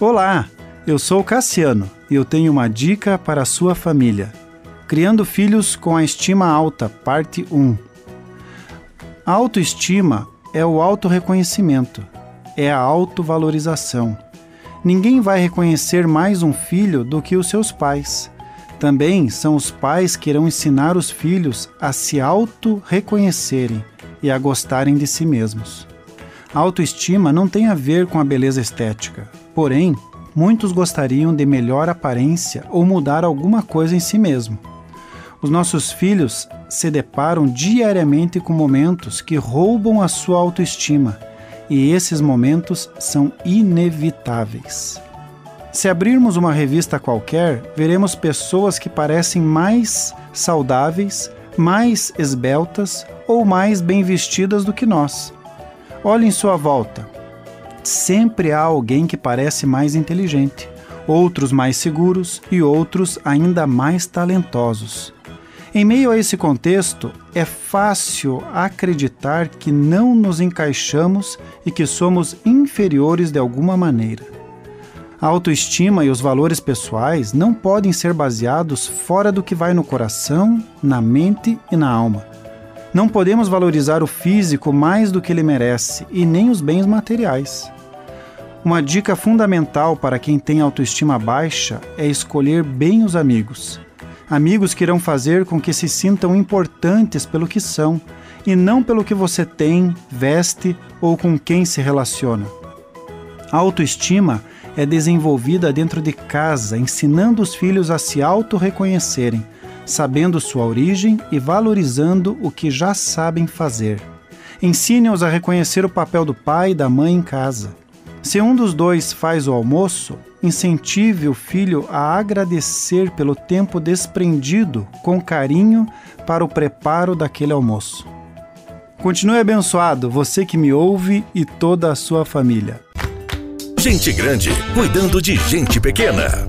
Olá, eu sou Cassiano e eu tenho uma dica para a sua família. Criando filhos com a estima alta, parte 1. A autoestima é o autorreconhecimento, é a autovalorização. Ninguém vai reconhecer mais um filho do que os seus pais. Também são os pais que irão ensinar os filhos a se auto-reconhecerem e a gostarem de si mesmos. A autoestima não tem a ver com a beleza estética, porém, muitos gostariam de melhor aparência ou mudar alguma coisa em si mesmo. Os nossos filhos se deparam diariamente com momentos que roubam a sua autoestima, e esses momentos são inevitáveis. Se abrirmos uma revista qualquer, veremos pessoas que parecem mais saudáveis, mais esbeltas ou mais bem vestidas do que nós. Olhe em sua volta. Sempre há alguém que parece mais inteligente, outros mais seguros e outros ainda mais talentosos. Em meio a esse contexto, é fácil acreditar que não nos encaixamos e que somos inferiores de alguma maneira. A autoestima e os valores pessoais não podem ser baseados fora do que vai no coração, na mente e na alma. Não podemos valorizar o físico mais do que ele merece e nem os bens materiais. Uma dica fundamental para quem tem autoestima baixa é escolher bem os amigos amigos que irão fazer com que se sintam importantes pelo que são e não pelo que você tem, veste ou com quem se relaciona. A autoestima é desenvolvida dentro de casa, ensinando os filhos a se auto-reconhecerem, sabendo sua origem e valorizando o que já sabem fazer. Ensine-os a reconhecer o papel do pai e da mãe em casa. Se um dos dois faz o almoço, incentive o filho a agradecer pelo tempo desprendido com carinho para o preparo daquele almoço. Continue abençoado, você que me ouve e toda a sua família. Gente grande cuidando de gente pequena.